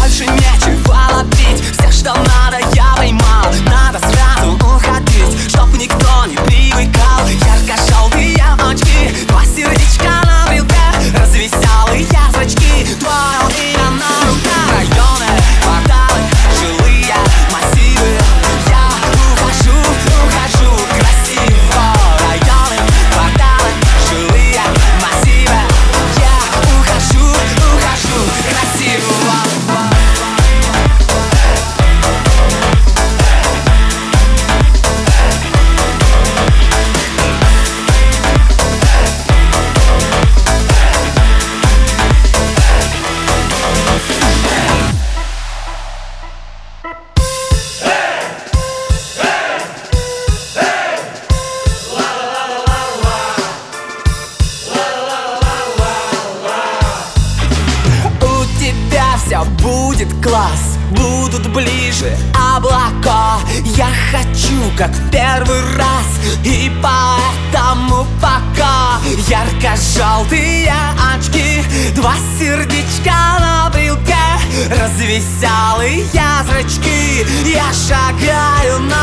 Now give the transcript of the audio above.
больше нечего ловить. Все, что надо, я поймал. Надо сразу уходить Чтоб никто не привыкал. Ярко ближе облака. Я хочу, как в первый раз И поэтому пока. Ярко-желтые очки Два сердечка на брелке Развеселые зрачки. Я шагаю Квартал